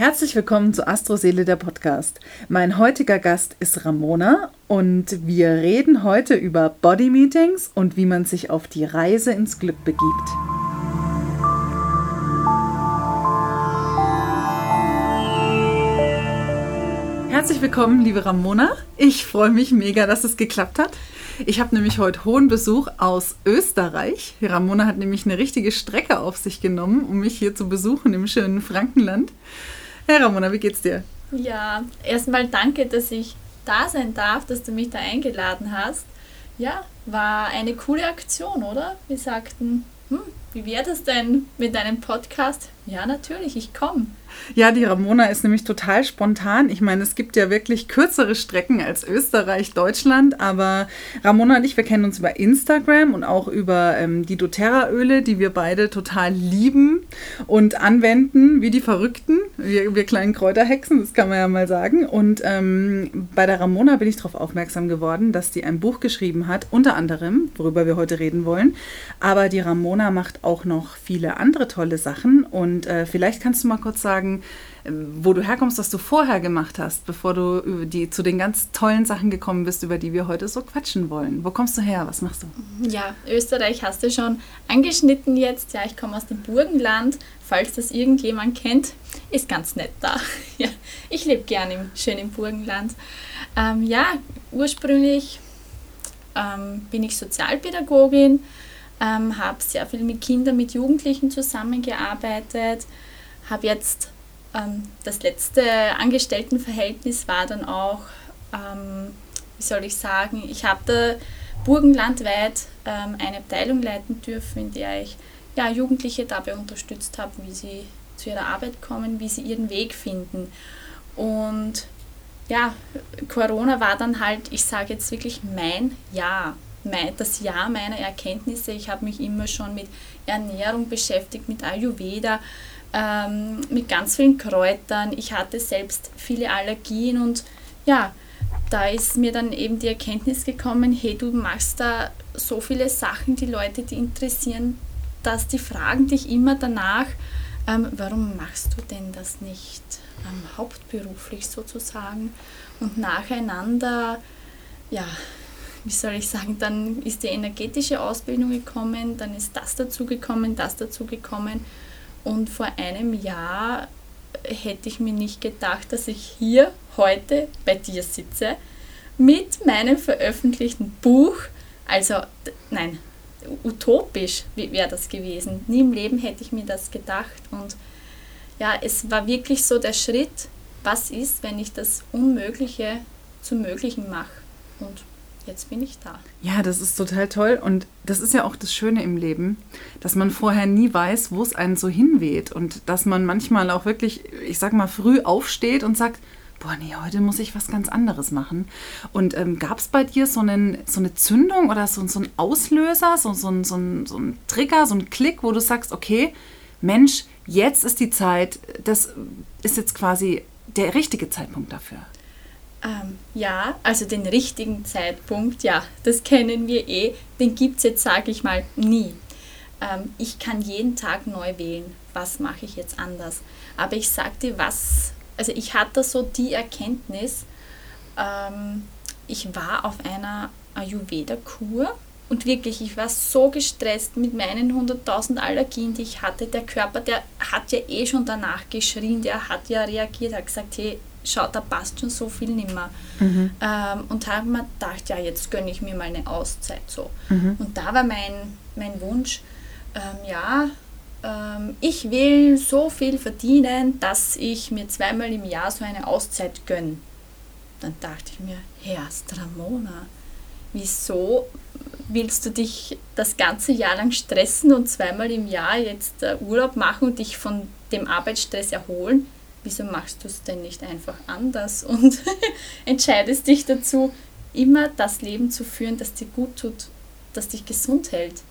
Herzlich willkommen zu Astroseele der Podcast. Mein heutiger Gast ist Ramona und wir reden heute über Body Meetings und wie man sich auf die Reise ins Glück begibt. Herzlich willkommen, liebe Ramona. Ich freue mich mega, dass es geklappt hat. Ich habe nämlich heute hohen Besuch aus Österreich. Ramona hat nämlich eine richtige Strecke auf sich genommen, um mich hier zu besuchen im schönen Frankenland. Hey Ramona, wie geht's dir? Ja, erstmal danke, dass ich da sein darf, dass du mich da eingeladen hast. Ja, war eine coole Aktion, oder? Wir sagten, hm, wie wäre das denn mit deinem Podcast? Ja, natürlich, ich komme. Ja, die Ramona ist nämlich total spontan. Ich meine, es gibt ja wirklich kürzere Strecken als Österreich, Deutschland, aber Ramona und ich, wir kennen uns über Instagram und auch über ähm, die doTERRA-Öle, die wir beide total lieben und anwenden, wie die Verrückten, wir, wir kleinen Kräuterhexen, das kann man ja mal sagen. Und ähm, bei der Ramona bin ich darauf aufmerksam geworden, dass die ein Buch geschrieben hat, unter anderem, worüber wir heute reden wollen. Aber die Ramona macht auch noch viele andere tolle Sachen und äh, vielleicht kannst du mal kurz sagen, sagen, ähm, wo du herkommst, was du vorher gemacht hast, bevor du die, zu den ganz tollen Sachen gekommen bist, über die wir heute so quatschen wollen. Wo kommst du her? Was machst du? Ja, Österreich hast du schon angeschnitten jetzt. Ja, ich komme aus dem Burgenland. Falls das irgendjemand kennt, ist ganz nett da. Ja, ich lebe gerne im schönen Burgenland. Ähm, ja, ursprünglich ähm, bin ich Sozialpädagogin, ähm, habe sehr viel mit Kindern, mit Jugendlichen zusammengearbeitet, habe jetzt ähm, das letzte Angestelltenverhältnis war dann auch, ähm, wie soll ich sagen, ich habe da burgenlandweit ähm, eine Abteilung leiten dürfen, in der ich ja, Jugendliche dabei unterstützt habe, wie sie zu ihrer Arbeit kommen, wie sie ihren Weg finden. Und ja, Corona war dann halt, ich sage jetzt wirklich mein Jahr, das Jahr meiner Erkenntnisse. Ich habe mich immer schon mit Ernährung beschäftigt, mit Ayurveda, ähm, mit ganz vielen Kräutern. Ich hatte selbst viele Allergien und ja, da ist mir dann eben die Erkenntnis gekommen, hey, du machst da so viele Sachen, die Leute, die interessieren, dass die fragen dich immer danach, ähm, warum machst du denn das nicht ähm, hauptberuflich sozusagen? Und nacheinander, ja, wie soll ich sagen, dann ist die energetische Ausbildung gekommen, dann ist das dazu gekommen, das dazu gekommen. Und vor einem Jahr hätte ich mir nicht gedacht, dass ich hier heute bei dir sitze mit meinem veröffentlichten Buch. Also nein, utopisch wäre das gewesen. Nie im Leben hätte ich mir das gedacht. Und ja, es war wirklich so der Schritt, was ist, wenn ich das Unmögliche zum Möglichen mache. Und jetzt bin ich da. Ja, das ist total toll. Und das ist ja auch das Schöne im Leben, dass man vorher nie weiß, wo es einen so hinweht. Und dass man manchmal auch wirklich, ich sag mal, früh aufsteht und sagt, boah, nee, heute muss ich was ganz anderes machen. Und ähm, gab es bei dir so, einen, so eine Zündung oder so, so einen Auslöser, so, so, so, so ein Trigger, so ein Klick, wo du sagst, okay, Mensch, jetzt ist die Zeit, das ist jetzt quasi der richtige Zeitpunkt dafür? Ähm, ja, also den richtigen Zeitpunkt, ja, das kennen wir eh. Den gibt es jetzt, sage ich mal, nie. Ähm, ich kann jeden Tag neu wählen, was mache ich jetzt anders. Aber ich dir, was, also ich hatte so die Erkenntnis, ähm, ich war auf einer Ayurveda-Kur und wirklich, ich war so gestresst mit meinen 100.000 Allergien, die ich hatte. Der Körper, der hat ja eh schon danach geschrien, der hat ja reagiert, hat gesagt, hey, schau, da passt schon so viel nimmer. Mhm. Ähm, und habe mir gedacht, ja, jetzt gönne ich mir mal eine Auszeit so. Mhm. Und da war mein, mein Wunsch, ähm, ja, ähm, ich will so viel verdienen, dass ich mir zweimal im Jahr so eine Auszeit gönne. Dann dachte ich mir, Herr Stramona, wieso willst du dich das ganze Jahr lang stressen und zweimal im Jahr jetzt äh, Urlaub machen und dich von dem Arbeitsstress erholen? wieso machst du es denn nicht einfach anders und entscheidest dich dazu, immer das Leben zu führen, das dir gut tut, das dich gesund hält.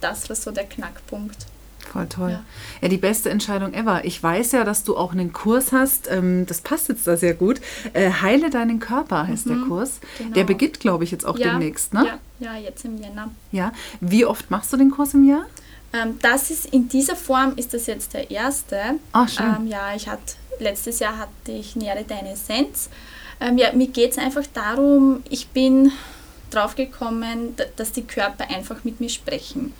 Das war so der Knackpunkt. Voll toll. Ja. ja. die beste Entscheidung ever. Ich weiß ja, dass du auch einen Kurs hast, ähm, das passt jetzt da sehr gut. Äh, Heile deinen Körper heißt mhm, der Kurs. Genau. Der beginnt, glaube ich, jetzt auch ja, demnächst, ne? Ja, ja, jetzt im Jänner. Ja. Wie oft machst du den Kurs im Jahr? Ähm, das ist in dieser Form ist das jetzt der erste. Ach, schön. Ähm, ja, ich hatte letztes Jahr hatte ich Nähere deine Essenz. Ähm, ja, mir geht es einfach darum, ich bin drauf gekommen, dass die Körper einfach mit mir sprechen.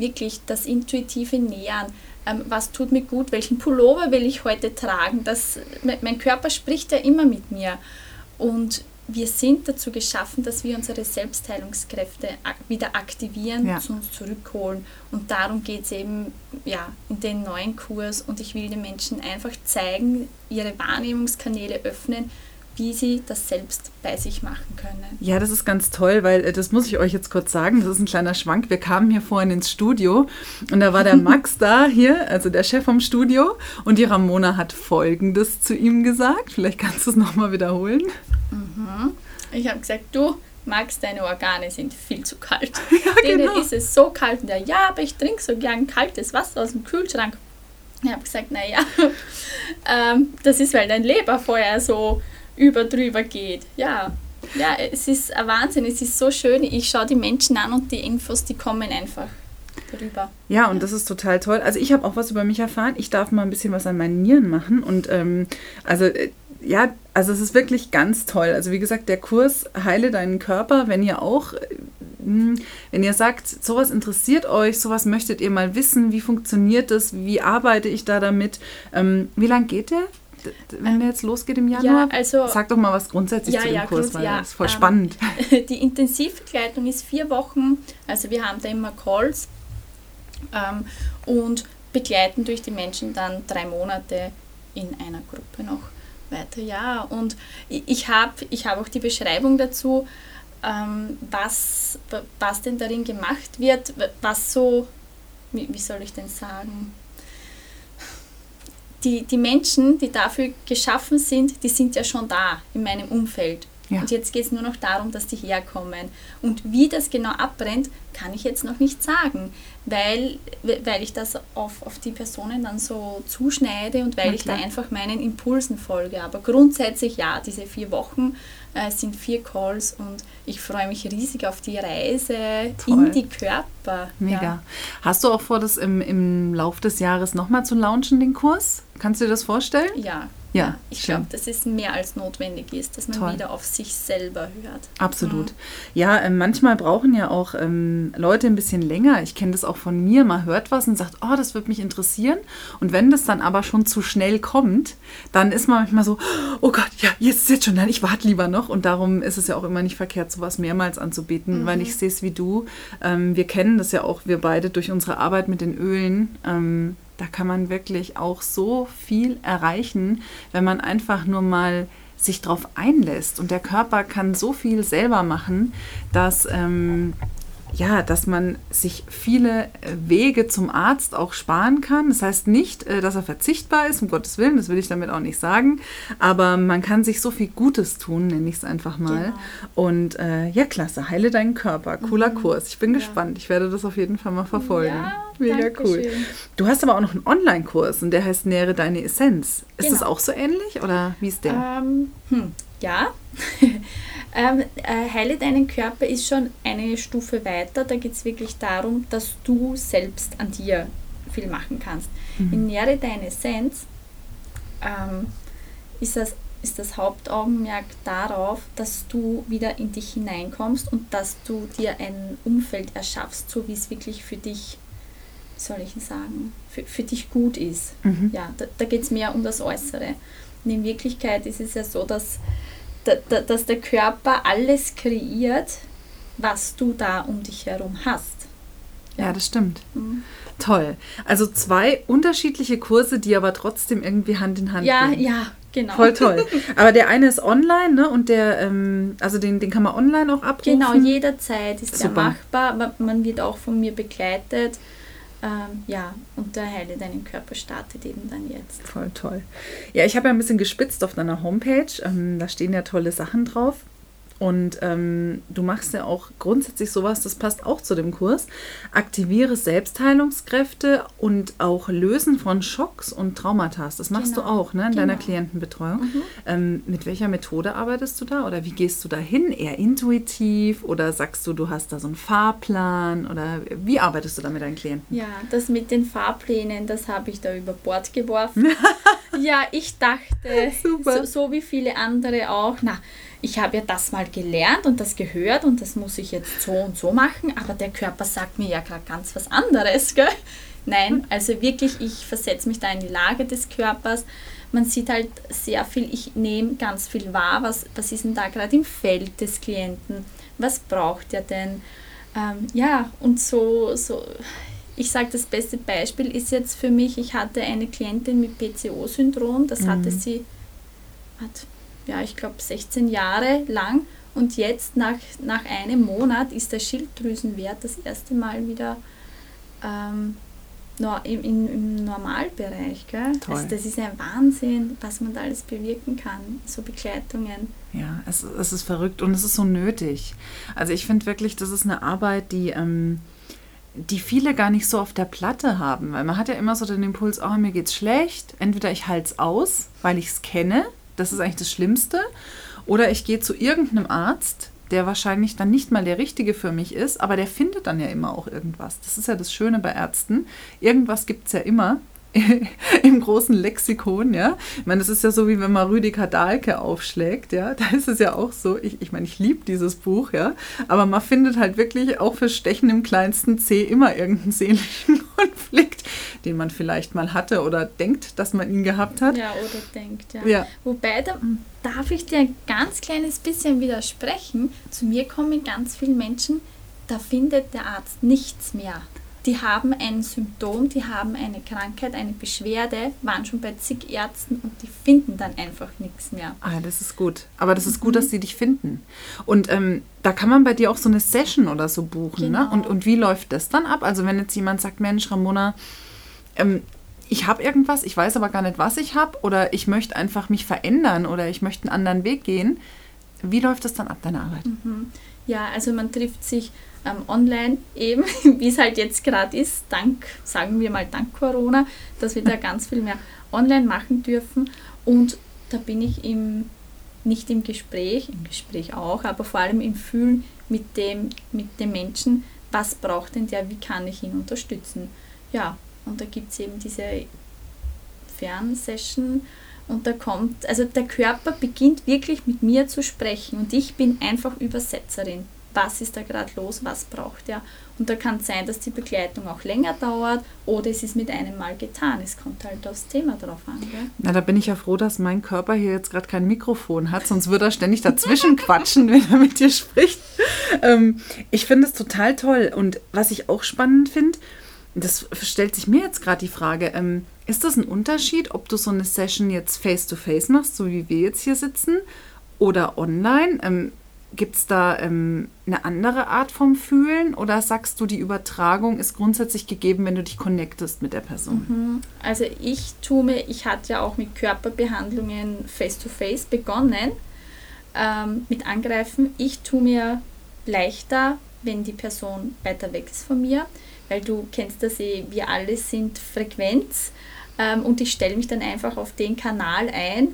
Wirklich das intuitive Nähern. Ähm, was tut mir gut? Welchen Pullover will ich heute tragen? Das, mein Körper spricht ja immer mit mir. Und wir sind dazu geschaffen, dass wir unsere Selbstheilungskräfte wieder aktivieren, ja. zu uns zurückholen. Und darum geht es eben ja, in den neuen Kurs. Und ich will den Menschen einfach zeigen, ihre Wahrnehmungskanäle öffnen, wie sie das selbst bei sich machen können. Ja, das ist ganz toll, weil äh, das muss ich euch jetzt kurz sagen. Das ist ein kleiner Schwank. Wir kamen hier vorhin ins Studio und da war der Max da hier, also der Chef vom Studio. Und die Ramona hat Folgendes zu ihm gesagt. Vielleicht kannst du es nochmal wiederholen. Mhm. Ich habe gesagt, du, Max, deine Organe sind viel zu kalt. Ja, Denen genau. ist es so kalt. Und der, ja, aber ich trinke so gern kaltes Wasser aus dem Kühlschrank. Ich habe gesagt, naja, ähm, das ist, weil dein Leber vorher so über drüber geht. Ja, ja, es ist ein Wahnsinn, es ist so schön. Ich schaue die Menschen an und die Infos, die kommen einfach darüber. Ja, und das ist total toll. Also ich habe auch was über mich erfahren. Ich darf mal ein bisschen was an meinen Nieren machen. Und ähm, also äh, ja, also es ist wirklich ganz toll. Also wie gesagt, der Kurs Heile deinen Körper, wenn ihr auch, äh, hm, wenn ihr sagt, sowas interessiert euch, sowas möchtet ihr mal wissen, wie funktioniert das, wie arbeite ich da damit, ähm, wie lange geht der? Wenn der jetzt losgeht im Januar? Ja, also, Sag doch mal was grundsätzlich ja, zu dem ja, Kurs, weil ja, das ist voll ähm, spannend. Die Intensivbegleitung ist vier Wochen, also wir haben da immer Calls ähm, und begleiten durch die Menschen dann drei Monate in einer Gruppe noch weiter. Ja, und ich habe ich hab auch die Beschreibung dazu, ähm, was, was denn darin gemacht wird, was so, wie, wie soll ich denn sagen, die, die Menschen, die dafür geschaffen sind, die sind ja schon da in meinem Umfeld. Ja. Und jetzt geht es nur noch darum, dass die herkommen. Und wie das genau abbrennt, kann ich jetzt noch nicht sagen, weil, weil ich das auf, auf die Personen dann so zuschneide und weil okay. ich da einfach meinen Impulsen folge. Aber grundsätzlich ja, diese vier Wochen äh, sind vier Calls und ich freue mich riesig auf die Reise Toll. in die Körper. Mega. Ja. Hast du auch vor, das im, im Lauf des Jahres nochmal zu launchen, den Kurs? Kannst du dir das vorstellen? Ja, ja, ich glaube, dass es mehr als notwendig ist, dass man Toll. wieder auf sich selber hört. Absolut. Mhm. Ja, äh, manchmal brauchen ja auch ähm, Leute ein bisschen länger. Ich kenne das auch von mir. Man hört was und sagt, oh, das wird mich interessieren. Und wenn das dann aber schon zu schnell kommt, dann ist man manchmal so, oh Gott, ja, jetzt ist jetzt schon, nein, ich warte lieber noch. Und darum ist es ja auch immer nicht verkehrt, sowas mehrmals anzubieten, mhm. weil ich sehe es wie du. Ähm, wir kennen das ja auch, wir beide durch unsere Arbeit mit den Ölen. Ähm, da kann man wirklich auch so viel erreichen, wenn man einfach nur mal sich darauf einlässt. Und der Körper kann so viel selber machen, dass ähm, ja, dass man sich viele äh, Wege zum Arzt auch sparen kann. Das heißt nicht, äh, dass er verzichtbar ist, um Gottes Willen, das will ich damit auch nicht sagen. Aber man kann sich so viel Gutes tun, nenne ich es einfach mal. Genau. Und äh, ja, klasse, heile deinen Körper. Cooler mhm. Kurs. Ich bin ja. gespannt. Ich werde das auf jeden Fall mal verfolgen. Ja, Mega cool. Schön. Du hast aber auch noch einen Online-Kurs und der heißt Nähere deine Essenz. Ist genau. das auch so ähnlich oder wie ist der? Ähm, hm, ja. Ähm, äh, Heile deinen Körper ist schon eine Stufe weiter. Da geht es wirklich darum, dass du selbst an dir viel machen kannst. Mhm. In Nähre deine Essenz ähm, ist, das, ist das Hauptaugenmerk darauf, dass du wieder in dich hineinkommst und dass du dir ein Umfeld erschaffst, so wie es wirklich für dich, soll ich sagen, für, für dich gut ist. Mhm. Ja, da, da geht es mehr um das Äußere. Und in Wirklichkeit ist es ja so, dass dass der Körper alles kreiert, was du da um dich herum hast. Ja, ja das stimmt. Mhm. Toll. Also zwei unterschiedliche Kurse, die aber trotzdem irgendwie Hand in Hand ja, gehen. Ja, ja, genau. Voll toll. Aber der eine ist online, ne? Und der, ähm, also den, den kann man online auch abrufen. Genau, jederzeit ist Super. der machbar. Man wird auch von mir begleitet. Ähm, ja, und der Heile deinen Körper startet eben dann jetzt. Voll toll. Ja, ich habe ja ein bisschen gespitzt auf deiner Homepage. Ähm, da stehen ja tolle Sachen drauf. Und ähm, du machst ja auch grundsätzlich sowas, das passt auch zu dem Kurs. Aktiviere Selbstheilungskräfte und auch Lösen von Schocks und Traumata. Das machst genau. du auch ne, in genau. deiner Klientenbetreuung. Mhm. Ähm, mit welcher Methode arbeitest du da oder wie gehst du da hin? Eher intuitiv oder sagst du, du hast da so einen Fahrplan oder wie arbeitest du da mit deinen Klienten? Ja, das mit den Fahrplänen, das habe ich da über Bord geworfen. ja, ich dachte, so, so, wie viele andere auch, na, ich habe ja das mal gelernt und das gehört und das muss ich jetzt so und so machen, aber der Körper sagt mir ja gerade ganz was anderes, gell? Nein, also wirklich, ich versetze mich da in die Lage des Körpers. Man sieht halt sehr viel, ich nehme ganz viel wahr, was, was ist denn da gerade im Feld des Klienten, was braucht er denn? Ähm, ja, und so, so ich sage, das beste Beispiel ist jetzt für mich, ich hatte eine Klientin mit PCO-Syndrom, das mhm. hatte sie, hat, ja, ich glaube 16 Jahre lang und jetzt nach, nach einem Monat ist der Schilddrüsenwert das erste Mal wieder ähm, im, im, im Normalbereich. Gell? Also das ist ein Wahnsinn, was man da alles bewirken kann, so Begleitungen. Ja, es, es ist verrückt und es ist so nötig. Also ich finde wirklich, das ist eine Arbeit, die... Ähm, die viele gar nicht so auf der Platte haben, weil man hat ja immer so den Impuls, oh, mir geht's schlecht, entweder ich halte es aus, weil ich es kenne, das ist eigentlich das Schlimmste, oder ich gehe zu irgendeinem Arzt, der wahrscheinlich dann nicht mal der richtige für mich ist, aber der findet dann ja immer auch irgendwas. Das ist ja das Schöne bei Ärzten. Irgendwas gibt es ja immer. im großen Lexikon, ja. Ich meine, das ist ja so, wie wenn man Rüdiger Dahlke aufschlägt, ja. Da ist es ja auch so, ich, ich meine, ich liebe dieses Buch, ja. Aber man findet halt wirklich auch für Stechen im kleinsten C immer irgendeinen seelischen Konflikt, den man vielleicht mal hatte oder denkt, dass man ihn gehabt hat. Ja, oder denkt, ja. ja. Wobei, da darf ich dir ein ganz kleines bisschen widersprechen. Zu mir kommen ganz viele Menschen, da findet der Arzt nichts mehr die haben ein Symptom, die haben eine Krankheit, eine Beschwerde, waren schon bei zig Ärzten und die finden dann einfach nichts mehr. Ah, das ist gut. Aber das ist mhm. gut, dass sie dich finden. Und ähm, da kann man bei dir auch so eine Session oder so buchen. Ne? Genau. Ne? Und, und wie läuft das dann ab? Also wenn jetzt jemand sagt, Mensch, Ramona, ähm, ich habe irgendwas, ich weiß aber gar nicht, was ich habe, oder ich möchte einfach mich verändern oder ich möchte einen anderen Weg gehen. Wie läuft das dann ab, deine Arbeit? Mhm. Ja, also man trifft sich ähm, online eben, wie es halt jetzt gerade ist, dank, sagen wir mal, dank Corona, dass wir da ganz viel mehr online machen dürfen. Und da bin ich im, nicht im Gespräch, im Gespräch auch, aber vor allem im Fühlen mit dem, mit dem Menschen, was braucht denn der, wie kann ich ihn unterstützen. Ja, und da gibt es eben diese Fernsession und da kommt, also der Körper beginnt wirklich mit mir zu sprechen und ich bin einfach Übersetzerin was ist da gerade los, was braucht er. Und da kann es sein, dass die Begleitung auch länger dauert oder es ist mit einem Mal getan. Es kommt halt aufs Thema drauf an. Gell? Na, da bin ich ja froh, dass mein Körper hier jetzt gerade kein Mikrofon hat, sonst würde er ständig dazwischen quatschen, wenn er mit dir spricht. Ähm, ich finde es total toll. Und was ich auch spannend finde, das stellt sich mir jetzt gerade die Frage, ähm, ist das ein Unterschied, ob du so eine Session jetzt face-to-face -face machst, so wie wir jetzt hier sitzen, oder online? Ähm, Gibt es da ähm, eine andere Art vom Fühlen oder sagst du, die Übertragung ist grundsätzlich gegeben, wenn du dich connectest mit der Person? Mhm. Also ich tue mir, ich hatte ja auch mit Körperbehandlungen face-to-face -face begonnen, ähm, mit Angreifen. Ich tue mir leichter, wenn die Person weiter weg ist von mir, weil du kennst das eh, wir alle sind Frequenz ähm, und ich stelle mich dann einfach auf den Kanal ein,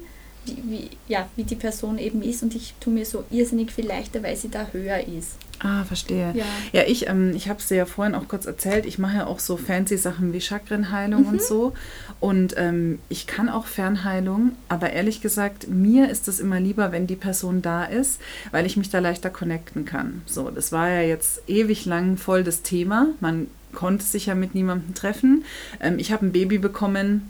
wie, wie, ja, wie die Person eben ist und ich tue mir so irrsinnig viel leichter, weil sie da höher ist. Ah, verstehe. Ja, ja ich, ähm, ich habe es dir ja vorhin auch kurz erzählt, ich mache ja auch so fancy Sachen wie Chakrenheilung mhm. und so. Und ähm, ich kann auch Fernheilung, aber ehrlich gesagt, mir ist es immer lieber, wenn die Person da ist, weil ich mich da leichter connecten kann. So, das war ja jetzt ewig lang voll das Thema. Man konnte sich ja mit niemandem treffen. Ähm, ich habe ein Baby bekommen,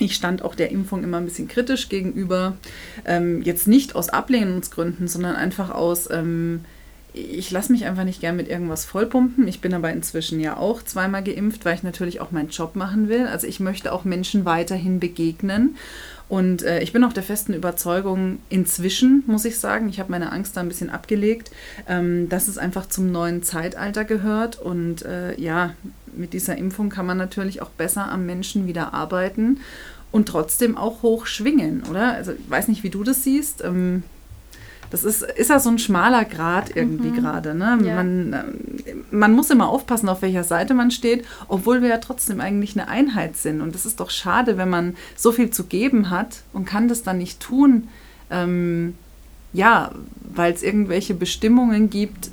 ich stand auch der Impfung immer ein bisschen kritisch gegenüber. Ähm, jetzt nicht aus Ablehnungsgründen, sondern einfach aus, ähm, ich lasse mich einfach nicht gern mit irgendwas vollpumpen. Ich bin aber inzwischen ja auch zweimal geimpft, weil ich natürlich auch meinen Job machen will. Also ich möchte auch Menschen weiterhin begegnen. Und äh, ich bin auch der festen Überzeugung, inzwischen muss ich sagen, ich habe meine Angst da ein bisschen abgelegt, ähm, dass es einfach zum neuen Zeitalter gehört. Und äh, ja, mit dieser Impfung kann man natürlich auch besser am Menschen wieder arbeiten und trotzdem auch hoch schwingen, oder? Also ich weiß nicht, wie du das siehst. Ähm, das ist, ist ja so ein schmaler Grad irgendwie mhm. gerade. Ne? Ja. Man, äh, man muss immer aufpassen, auf welcher Seite man steht, obwohl wir ja trotzdem eigentlich eine Einheit sind. Und das ist doch schade, wenn man so viel zu geben hat und kann das dann nicht tun. Ähm, ja, weil es irgendwelche Bestimmungen gibt,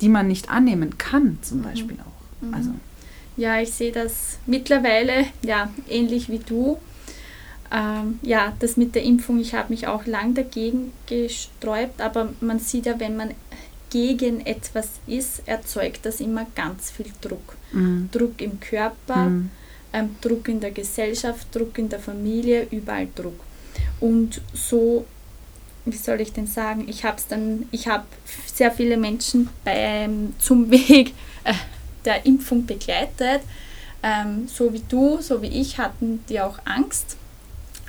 die man nicht annehmen kann, zum mhm. Beispiel auch. Mhm. Also. Ja, ich sehe das mittlerweile ja ähnlich wie du. Ähm, ja, das mit der Impfung, ich habe mich auch lang dagegen gesträubt, aber man sieht ja, wenn man gegen etwas ist, erzeugt das immer ganz viel Druck. Mhm. Druck im Körper, mhm. ähm, Druck in der Gesellschaft, Druck in der Familie, überall Druck. Und so, wie soll ich denn sagen, ich habe dann, ich habe sehr viele Menschen beim, zum Weg äh, der Impfung begleitet. Ähm, so wie du, so wie ich hatten die auch Angst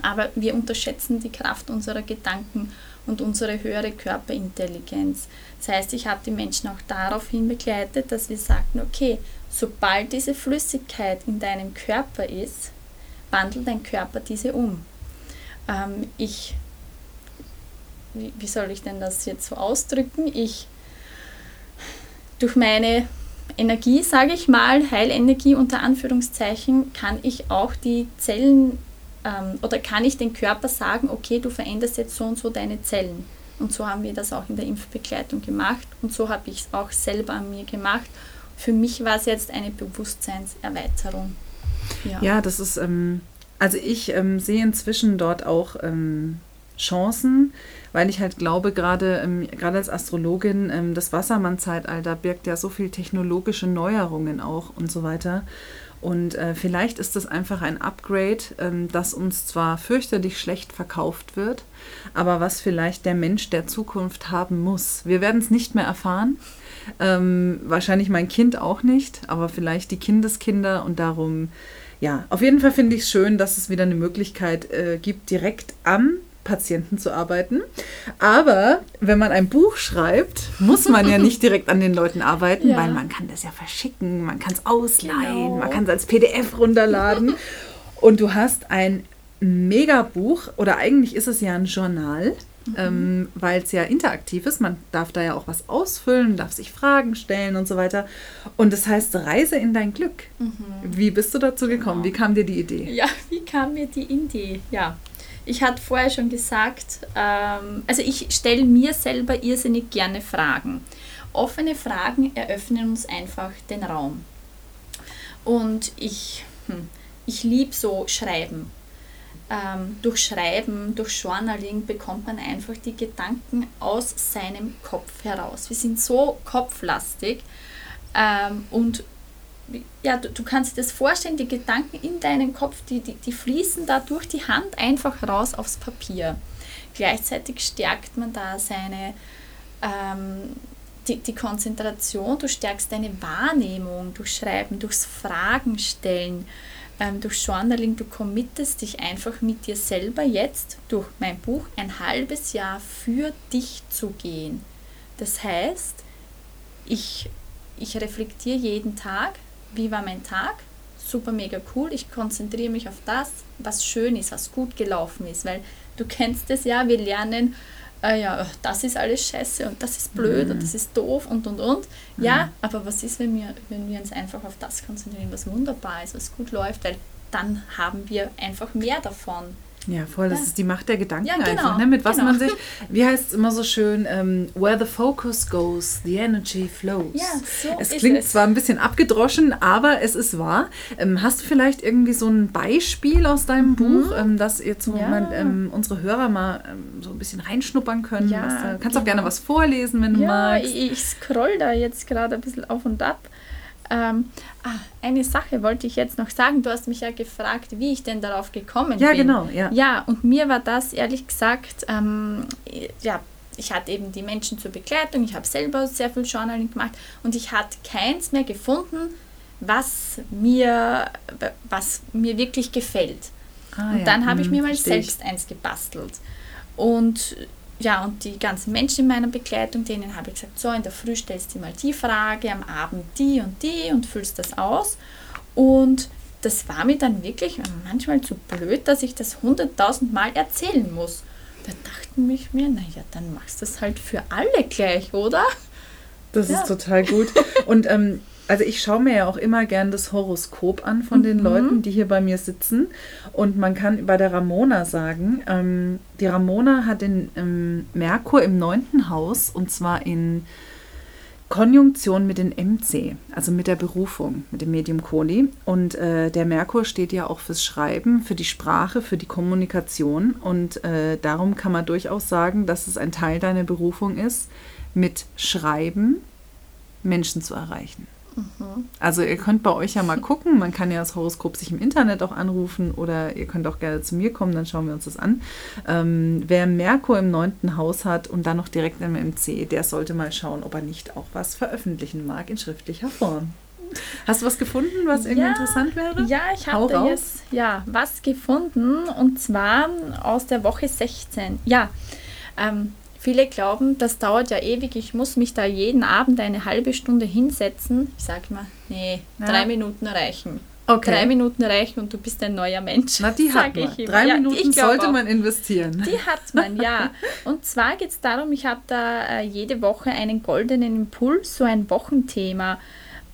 aber wir unterschätzen die Kraft unserer Gedanken und unsere höhere Körperintelligenz. Das heißt, ich habe die Menschen auch daraufhin begleitet, dass wir sagten, okay, sobald diese Flüssigkeit in deinem Körper ist, wandelt dein Körper diese um. Ähm, ich, wie, wie soll ich denn das jetzt so ausdrücken? Ich, durch meine Energie, sage ich mal, Heilenergie unter Anführungszeichen, kann ich auch die Zellen ähm, oder kann ich den Körper sagen, okay, du veränderst jetzt so und so deine Zellen. Und so haben wir das auch in der Impfbegleitung gemacht und so habe ich es auch selber an mir gemacht. Für mich war es jetzt eine Bewusstseinserweiterung. Ja, ja das ist, ähm, also ich ähm, sehe inzwischen dort auch ähm, Chancen, weil ich halt glaube, gerade ähm, als Astrologin, ähm, das Wassermann-Zeitalter birgt ja so viel technologische Neuerungen auch und so weiter. Und äh, vielleicht ist das einfach ein Upgrade, ähm, das uns zwar fürchterlich schlecht verkauft wird, aber was vielleicht der Mensch der Zukunft haben muss. Wir werden es nicht mehr erfahren. Ähm, wahrscheinlich mein Kind auch nicht, aber vielleicht die Kindeskinder und darum, ja, auf jeden Fall finde ich es schön, dass es wieder eine Möglichkeit äh, gibt, direkt am Patienten zu arbeiten. Aber wenn man ein Buch schreibt, muss man ja nicht direkt an den Leuten arbeiten, ja. weil man kann das ja verschicken, man kann es ausleihen, genau. man kann es als PDF runterladen. Und du hast ein Megabuch oder eigentlich ist es ja ein Journal, mhm. ähm, weil es ja interaktiv ist. Man darf da ja auch was ausfüllen, darf sich Fragen stellen und so weiter. Und das heißt Reise in dein Glück. Mhm. Wie bist du dazu gekommen? Genau. Wie kam dir die Idee? Ja, wie kam mir die Idee? Ja, ich hatte vorher schon gesagt, ähm, also ich stelle mir selber irrsinnig gerne Fragen. Offene Fragen eröffnen uns einfach den Raum. Und ich, hm, ich liebe so Schreiben. Ähm, durch Schreiben, durch Journaling bekommt man einfach die Gedanken aus seinem Kopf heraus. Wir sind so kopflastig ähm, und ja, du, du, kannst dir das vorstellen, die Gedanken in deinem Kopf, die, die, die fließen da durch die Hand einfach raus aufs Papier. Gleichzeitig stärkt man da seine, ähm, die, die Konzentration, du stärkst deine Wahrnehmung durch Schreiben, durchs Fragen stellen, ähm, durch Journaling, du committest dich einfach mit dir selber jetzt durch mein Buch ein halbes Jahr für dich zu gehen. Das heißt, ich, ich reflektiere jeden Tag, wie war mein Tag? Super, mega cool. Ich konzentriere mich auf das, was schön ist, was gut gelaufen ist, weil du kennst es ja, wir lernen, äh, ja, das ist alles scheiße und das ist blöd mhm. und das ist doof und und und. Ja, mhm. aber was ist, wenn wir, wenn wir uns einfach auf das konzentrieren, was wunderbar ist, was gut läuft, weil dann haben wir einfach mehr davon. Ja, voll. Das ja. ist die Macht der Gedanken ja, genau, einfach. Ne? Mit was genau. man sich, wie heißt es immer so schön, um, ähm, where the focus goes, the energy flows. Ja, so es klingt es. zwar ein bisschen abgedroschen, aber es ist wahr. Ähm, hast du vielleicht irgendwie so ein Beispiel aus deinem mhm. Buch, ähm, dass jetzt ja. Moment, ähm, unsere Hörer mal ähm, so ein bisschen reinschnuppern können? Ja, da, kannst genau. auch gerne was vorlesen, wenn du magst. Ja, ich scroll da jetzt gerade ein bisschen auf und ab. Ähm, ah, eine Sache wollte ich jetzt noch sagen. Du hast mich ja gefragt, wie ich denn darauf gekommen ja, bin. Ja, genau. Ja. ja, und mir war das ehrlich gesagt, ähm, ja, ich hatte eben die Menschen zur Begleitung, ich habe selber sehr viel Journaling gemacht und ich hatte keins mehr gefunden, was mir, was mir wirklich gefällt. Ah, und ja. dann habe ich hm, mir mal selbst eins gebastelt. Und ja, und die ganzen Menschen in meiner Begleitung, denen habe ich gesagt, so in der Früh stellst du mal die Frage, am Abend die und die und füllst das aus. Und das war mir dann wirklich manchmal zu blöd, dass ich das hunderttausend Mal erzählen muss. Da dachten ich mir, naja, dann machst du das halt für alle gleich, oder? Das ja. ist total gut. Und ähm, also ich schaue mir ja auch immer gern das Horoskop an von mhm. den Leuten, die hier bei mir sitzen. Und man kann bei der Ramona sagen, ähm, die Ramona hat den ähm, Merkur im neunten Haus und zwar in Konjunktion mit dem MC, also mit der Berufung, mit dem Medium Coli. Und äh, der Merkur steht ja auch fürs Schreiben, für die Sprache, für die Kommunikation. Und äh, darum kann man durchaus sagen, dass es ein Teil deiner Berufung ist, mit Schreiben Menschen zu erreichen. Also ihr könnt bei euch ja mal gucken, man kann ja das Horoskop sich im Internet auch anrufen oder ihr könnt auch gerne zu mir kommen, dann schauen wir uns das an. Ähm, wer Merkur im neunten Haus hat und dann noch direkt im MC, der sollte mal schauen, ob er nicht auch was veröffentlichen mag in schriftlicher Form. Hast du was gefunden, was irgendwie ja, interessant wäre? Ja, ich habe jetzt ja, was gefunden und zwar aus der Woche 16. Ja, ähm, Viele glauben, das dauert ja ewig, ich muss mich da jeden Abend eine halbe Stunde hinsetzen. Ich sage mal, nee, ja. drei Minuten reichen. Okay. Drei Minuten reichen und du bist ein neuer Mensch. Na, die hat man. Drei ja, Minuten sollte auch. man investieren. Die hat man, ja. Und zwar geht es darum, ich habe da äh, jede Woche einen goldenen Impuls, so ein Wochenthema.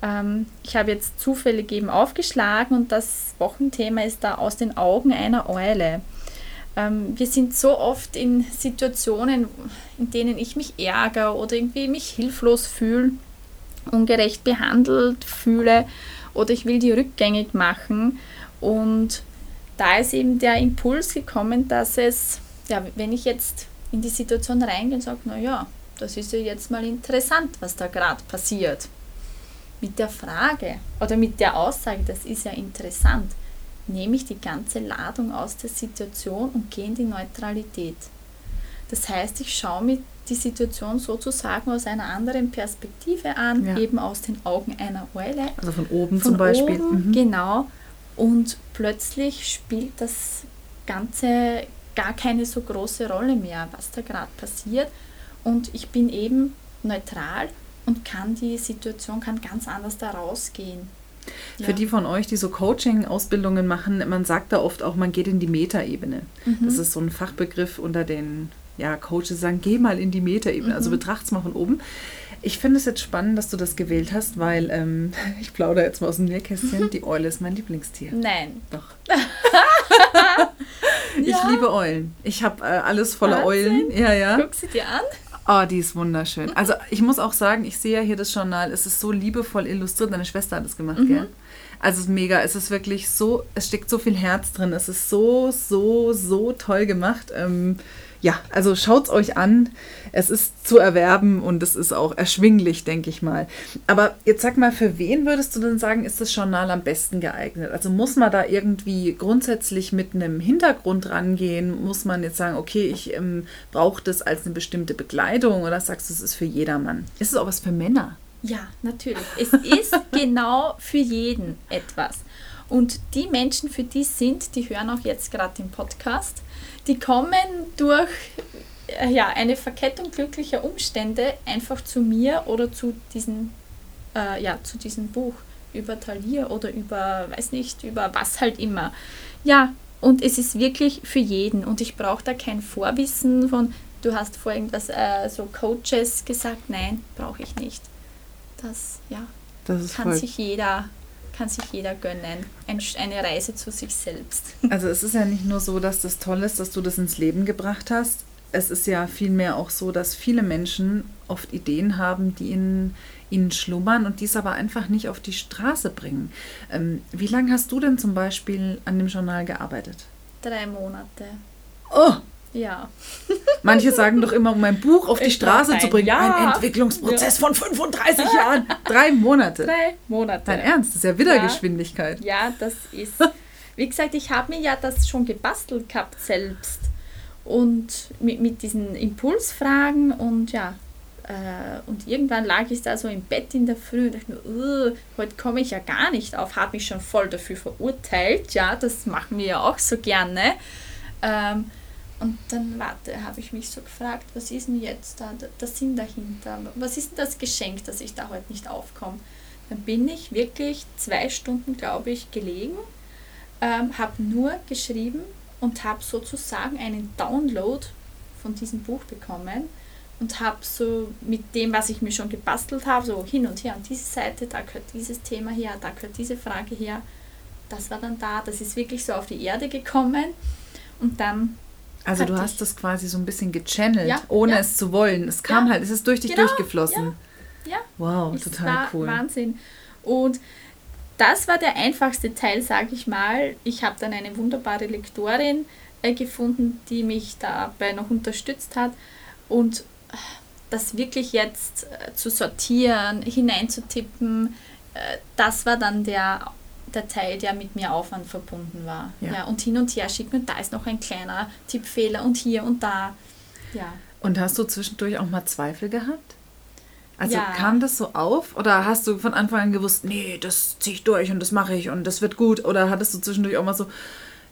Ähm, ich habe jetzt zufällig eben aufgeschlagen und das Wochenthema ist da aus den Augen einer Eule. Ähm, wir sind so oft in Situationen, in denen ich mich ärgere oder irgendwie mich hilflos fühle, ungerecht behandelt fühle oder ich will die rückgängig machen. Und da ist eben der Impuls gekommen, dass es, ja, wenn ich jetzt in die Situation reingehe und sage, naja, das ist ja jetzt mal interessant, was da gerade passiert. Mit der Frage oder mit der Aussage, das ist ja interessant nehme ich die ganze Ladung aus der Situation und gehe in die Neutralität. Das heißt, ich schaue mir die Situation sozusagen aus einer anderen Perspektive an, ja. eben aus den Augen einer Eule. Also von oben von zum Beispiel. Oben, mhm. Genau. Und plötzlich spielt das Ganze gar keine so große Rolle mehr, was da gerade passiert. Und ich bin eben neutral und kann die Situation kann ganz anders da rausgehen. Für die von euch, die so Coaching-Ausbildungen machen, man sagt da oft auch, man geht in die Metaebene. Mhm. Das ist so ein Fachbegriff unter den ja, Coaches, sagen, geh mal in die Metaebene, also mhm. also betracht's mal von oben. Ich finde es jetzt spannend, dass du das gewählt hast, weil ähm, ich plaudere jetzt mal aus dem Nähkästchen. Die Eule ist mein Lieblingstier. Nein. Doch. ich ja. liebe Eulen. Ich habe äh, alles voller Wahnsinn. Eulen. Ja, ja. Guck sie dir an. Oh, die ist wunderschön. Also ich muss auch sagen, ich sehe ja hier das Journal, es ist so liebevoll illustriert. Deine Schwester hat es gemacht, mhm. gell? Also es ist mega, es ist wirklich so, es steckt so viel Herz drin. Es ist so, so, so toll gemacht. Ähm, ja, also schaut es euch an. Es ist zu erwerben und es ist auch erschwinglich, denke ich mal. Aber jetzt sag mal, für wen würdest du denn sagen, ist das Journal am besten geeignet? Also muss man da irgendwie grundsätzlich mit einem Hintergrund rangehen? Muss man jetzt sagen, okay, ich ähm, brauche das als eine bestimmte Bekleidung oder sagst du, es ist für jedermann? Ist es auch was für Männer? Ja, natürlich. Es ist genau für jeden etwas. Und die Menschen, für die sind, die hören auch jetzt gerade den Podcast, die kommen durch äh, ja, eine Verkettung glücklicher Umstände einfach zu mir oder zu diesem, äh, ja, zu diesem Buch über Talier oder über, weiß nicht, über was halt immer. Ja, und es ist wirklich für jeden und ich brauche da kein Vorwissen von, du hast vor irgendwas, äh, so Coaches gesagt, nein, brauche ich nicht. Das, ja, das kann sich jeder kann sich jeder gönnen. Ein, eine Reise zu sich selbst. Also es ist ja nicht nur so, dass das toll ist, dass du das ins Leben gebracht hast. Es ist ja vielmehr auch so, dass viele Menschen oft Ideen haben, die in ihnen schlummern und dies aber einfach nicht auf die Straße bringen. Ähm, wie lange hast du denn zum Beispiel an dem Journal gearbeitet? Drei Monate. Oh, ja. Manche sagen doch immer, um ein Buch auf die Straße zu bringen, ja. ein Entwicklungsprozess ja. von 35 Jahren. Drei Monate. Drei Monate. Dein Ernst, das ist ja Wiedergeschwindigkeit. Ja, ja das ist. Wie gesagt, ich habe mir ja das schon gebastelt gehabt selbst. Und mit, mit diesen Impulsfragen und ja. Äh, und irgendwann lag ich da so im Bett in der Früh und dachte mir, heute komme ich ja gar nicht auf, habe mich schon voll dafür verurteilt. Ja, das machen wir ja auch so gerne. Ähm, und dann, warte, habe ich mich so gefragt, was ist denn jetzt da der Sinn dahinter? Was ist denn das Geschenk, dass ich da heute nicht aufkomme? Dann bin ich wirklich zwei Stunden, glaube ich, gelegen, ähm, habe nur geschrieben und habe sozusagen einen Download von diesem Buch bekommen und habe so mit dem, was ich mir schon gebastelt habe, so hin und her an diese Seite, da gehört dieses Thema her, da gehört diese Frage her, das war dann da, das ist wirklich so auf die Erde gekommen und dann also du hast das quasi so ein bisschen gechannelt, ja, ohne ja. es zu wollen. Es kam ja. halt, es ist durch dich genau, durchgeflossen. Ja. Wow, es total cool. Wahnsinn. Und das war der einfachste Teil, sage ich mal. Ich habe dann eine wunderbare Lektorin äh, gefunden, die mich dabei noch unterstützt hat. Und äh, das wirklich jetzt äh, zu sortieren, hineinzutippen, äh, das war dann der, der Teil, der mit mehr Aufwand verbunden war. Ja. Ja. und hin und her schicken und da ist noch ein kleiner Tippfehler und hier und da. Ja. Und hast du zwischendurch auch mal Zweifel gehabt? Also Ja. kam das so auf oder hast du von Anfang an gewusst, nee, das ziehe ich durch und das mache ich und das wird gut? Oder hattest du zwischendurch auch mal so,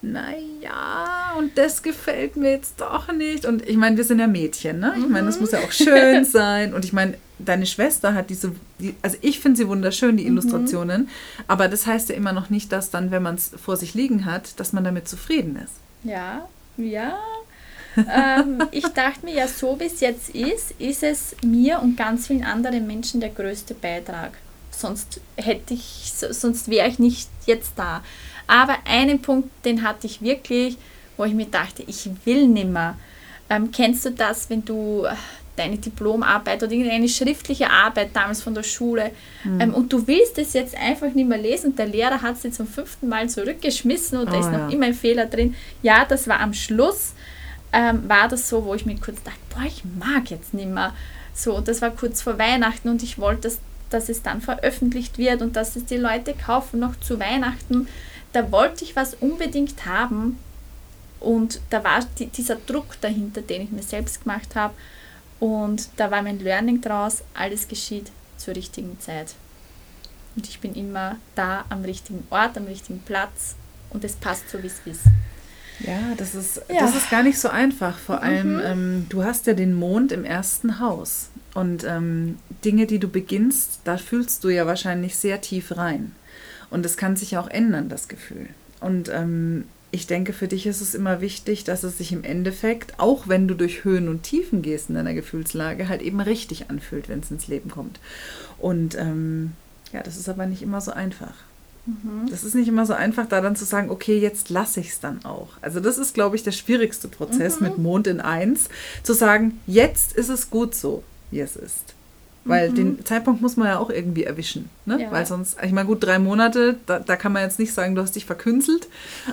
naja, und das gefällt mir jetzt doch nicht? Und ich meine, wir sind ja Mädchen, ne? Ich meine, das muss ja auch schön sein. Und ich meine, deine Schwester hat diese, die, also ich finde sie wunderschön, die Illustrationen, aber das heißt ja immer noch nicht, dass dann, wenn man es vor sich liegen hat, dass man damit zufrieden ist. Ja, ja. ähm, ich dachte mir ja, so wie es jetzt ist, ist es mir und ganz vielen anderen Menschen der größte Beitrag. Sonst hätte ich, so- sonst wäre ich nicht jetzt da. Aber einen Punkt, den hatte ich wirklich, wo ich mir dachte, ich will nimmer. Ähm, kennst du das, wenn du äh, deine Diplomarbeit oder irgendeine schriftliche Arbeit damals von der Schule ähm, und du willst es jetzt einfach nicht mehr lesen und der Lehrer hat sie zum fünften Mal zurückgeschmissen und da Oh ist noch ja. immer ein Fehler drin. Ja, das war am Schluss, ähm, war das so, wo ich mir kurz dachte, boah, ich mag jetzt nicht mehr. So, das war kurz vor Weihnachten und ich wollte, dass, dass es dann veröffentlicht wird und dass es die Leute kaufen noch zu Weihnachten. Da wollte ich was unbedingt haben und da war die, dieser Druck dahinter, den ich mir selbst gemacht habe. Und da war mein Learning draus, alles geschieht zur richtigen Zeit. Und ich bin immer da am richtigen Ort, am richtigen Platz und es passt so, wie es ist. Ja, das ist, Ja. das ist gar nicht so einfach. Vor allem, ähm, du hast ja den Mond im ersten Haus. Und ähm, Dinge, die du beginnst, da fühlst du ja wahrscheinlich sehr tief rein. Und es kann sich ja auch ändern, das Gefühl. Und ähm, ich denke, für dich ist es immer wichtig, dass es sich im Endeffekt, auch wenn du durch Höhen und Tiefen gehst in deiner Gefühlslage, halt eben richtig anfühlt, wenn es ins Leben kommt. Und ähm, ja, das ist aber nicht immer so einfach. Das ist nicht immer so einfach, da dann zu sagen, okay, jetzt lasse ich es dann auch. Also das ist, glaube ich, der schwierigste Prozess mit Mond in eins, zu sagen, jetzt ist es gut so, wie es ist. Weil den Zeitpunkt muss man ja auch irgendwie erwischen. Ne? Ja. Weil sonst, ich meine, gut, drei Monate, da, da kann man jetzt nicht sagen, du hast dich verkünstelt.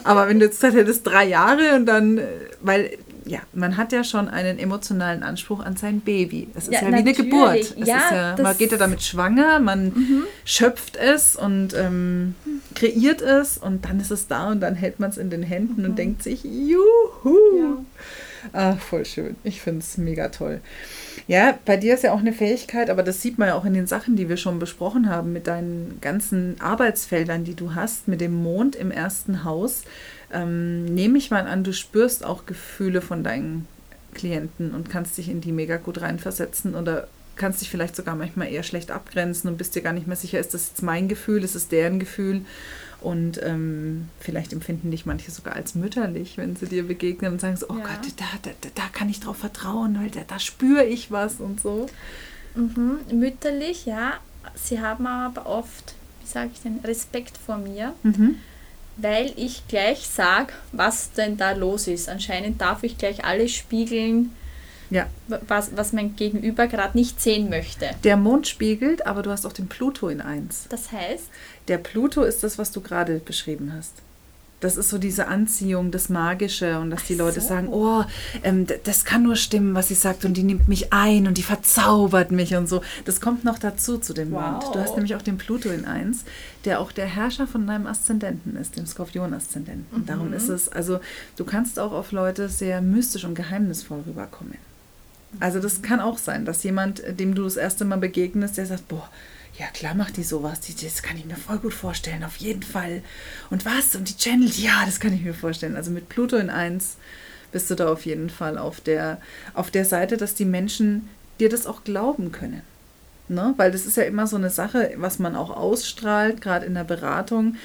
Aber wenn du jetzt Zeit hättest, drei Jahre und dann, äh, weil, ja, man hat ja schon einen emotionalen Anspruch an sein Baby. Es ist ja, Ja, wie eine. Geburt. Es Ja, ist ja, man Mhm. geht ja damit schwanger, man schöpft es und ähm, kreiert es und dann ist es da und dann hält man es in den Händen und denkt sich, juhu. Ja. Ah, voll schön. Ich finde es mega toll. Ja, bei dir ist ja auch eine Fähigkeit, aber das sieht man ja auch in den Sachen, die wir schon besprochen haben, mit deinen ganzen Arbeitsfeldern, die du hast, mit dem Mond im ersten Haus. Ähm, nehme ich mal an, du spürst auch Gefühle von deinen Klienten und kannst dich in die mega gut reinversetzen oder kannst dich vielleicht sogar manchmal eher schlecht abgrenzen und bist dir gar nicht mehr sicher, ist das jetzt mein Gefühl, ist es deren Gefühl? Und ähm, vielleicht empfinden dich manche sogar als mütterlich, wenn sie dir begegnen und sagen so, oh Ja. Gott, da, da, da- kann ich drauf vertrauen, weil da, da spüre ich was und so. Mhm. Mütterlich, ja. Sie haben aber oft, wie sage ich denn, Respekt vor mir, Mhm. weil ich gleich sage, was denn da los ist. Anscheinend darf ich gleich alles spiegeln, Ja, was, was mein Gegenüber gerade nicht sehen möchte. der Mond spiegelt, aber du hast auch den Pluto in eins. Das heißt, Der Pluto ist das, was du gerade beschrieben hast. Das ist so diese Anziehung, das Magische und dass die Ach Leute so. sagen, oh, ähm, das kann nur stimmen, was sie sagt und die nimmt mich ein und die verzaubert mich und so. Das kommt noch dazu zu dem Mond. Wow. Du hast nämlich auch den Pluto in eins, der auch der Herrscher von deinem Aszendenten ist, dem Skorpion-Aszendenten. Darum ist es, also du kannst auch auf Leute sehr mystisch und geheimnisvoll rüberkommen. Also das kann auch sein, dass jemand, äh, dem du das erste Mal begegnest, der sagt, boah, ja klar macht die sowas, die, das kann ich mir voll gut vorstellen, auf jeden Fall. Und was? Und die channelt, ja, das kann ich mir vorstellen. Also mit Pluto in 1 bist du da auf jeden Fall auf der, auf der Seite, dass die Menschen dir das auch glauben können. Ne? Weil das ist ja immer so eine Sache, was man auch ausstrahlt, gerade in der Beratung.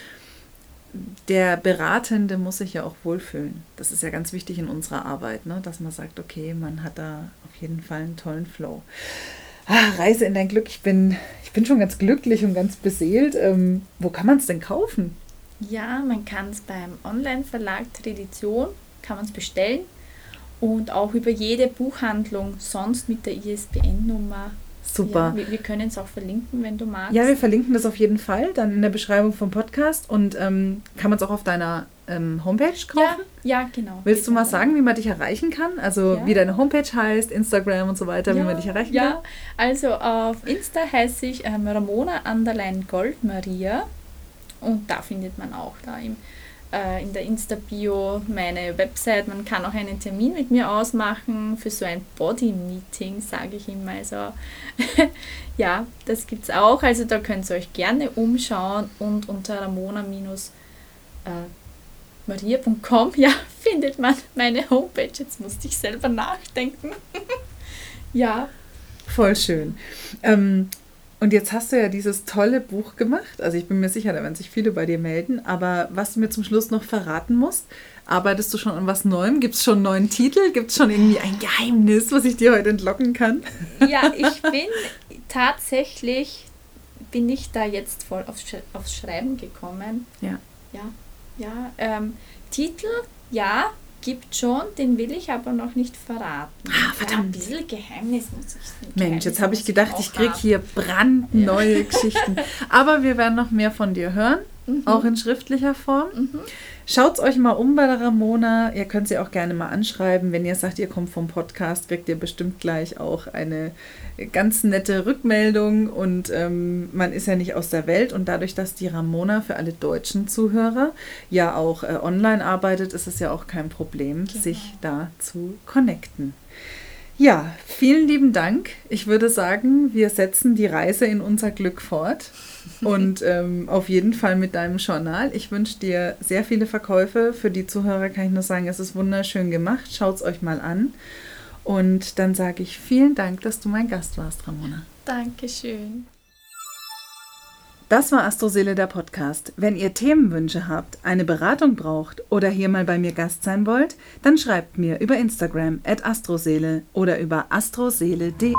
Der Beratende muss sich ja auch wohlfühlen. Das ist ja ganz wichtig in unserer Arbeit, ne? dass man sagt, okay, man hat da auf jeden Fall einen tollen Flow. Ah, Reise in dein Glück. Ich bin, ich bin schon ganz glücklich und ganz beseelt. Ähm, wo kann man es denn kaufen? ja, man kann es beim Online-Verlag Tradition, kann man es bestellen und auch über jede Buchhandlung sonst mit der ISBN-Nummer Super. Ja, wir, wir können es auch verlinken, wenn du magst. Ja, wir verlinken das auf jeden Fall dann in der Beschreibung vom Podcast und ähm, kann man es auch auf deiner ähm, Homepage kaufen? Ja, ja, genau. Willst du mal sagen, wie man dich erreichen kann? Also Ja. wie deine Homepage heißt, Instagram und so weiter, wie man dich erreichen Ja, also auf Insta heiße ich ähm, Ramona Anderlein Goldmaria und da findet man auch da im, äh, in der Insta-Bio meine Website. Man kann auch einen Termin mit mir ausmachen für so ein Body-Meeting, sage ich immer. Also ja, das gibt es auch. Also da könnt ihr euch gerne umschauen und unter Ramona- äh, maria.com, ja, findet man meine Homepage. Jetzt musste ich selber nachdenken. ja? Voll schön. Ähm, und jetzt hast du ja dieses tolle Buch gemacht. Also ich bin mir sicher, da werden sich viele bei dir melden. Aber was du mir zum Schluss noch verraten musst, arbeitest du schon an was Neuem? Gibt es schon einen neuen Titel? Gibt es schon irgendwie ein Geheimnis, was ich dir heute entlocken kann? Ja, ich bin tatsächlich, bin ich da jetzt voll aufs, Sch aufs Schreiben gekommen. Ja. Ja, ja. Ähm, Titel, ja, gibt schon, den will ich aber noch nicht verraten. Ah, Ja, ein verdammt. bisschen Geheimnis muss ich Mensch, jetzt habe ich Geheimnis gedacht, ich kriege hier brandneue Geschichten. Aber wir werden noch mehr von dir hören, auch in schriftlicher Form. Mhm. Schaut euch mal um bei der Ramona. Ihr könnt sie auch gerne mal anschreiben. Wenn ihr sagt, ihr kommt vom Podcast, kriegt ihr bestimmt gleich auch eine ganz nette Rückmeldung. Und ähm, man ist ja nicht aus der Welt. Und dadurch, dass die Ramona für alle deutschen Zuhörer ja auch äh, online arbeitet, ist es ja auch kein Problem, Genau. sich da zu connecten. Ja, vielen lieben Dank. Ich würde sagen, wir setzen die Reise in unser Glück fort. Und ähm, auf jeden Fall mit deinem Journal. Ich wünsche dir sehr viele Verkäufe. Für die Zuhörer kann ich nur sagen, es ist wunderschön gemacht. Schaut es euch mal an. Und dann sage ich vielen Dank, dass du mein Gast warst, Ramona. Dankeschön. Das war Astroseele der Podcast. Wenn ihr Themenwünsche habt, eine Beratung braucht oder hier mal bei mir Gast sein wollt, dann schreibt mir über Instagram at astroseele oder über astroseele.de.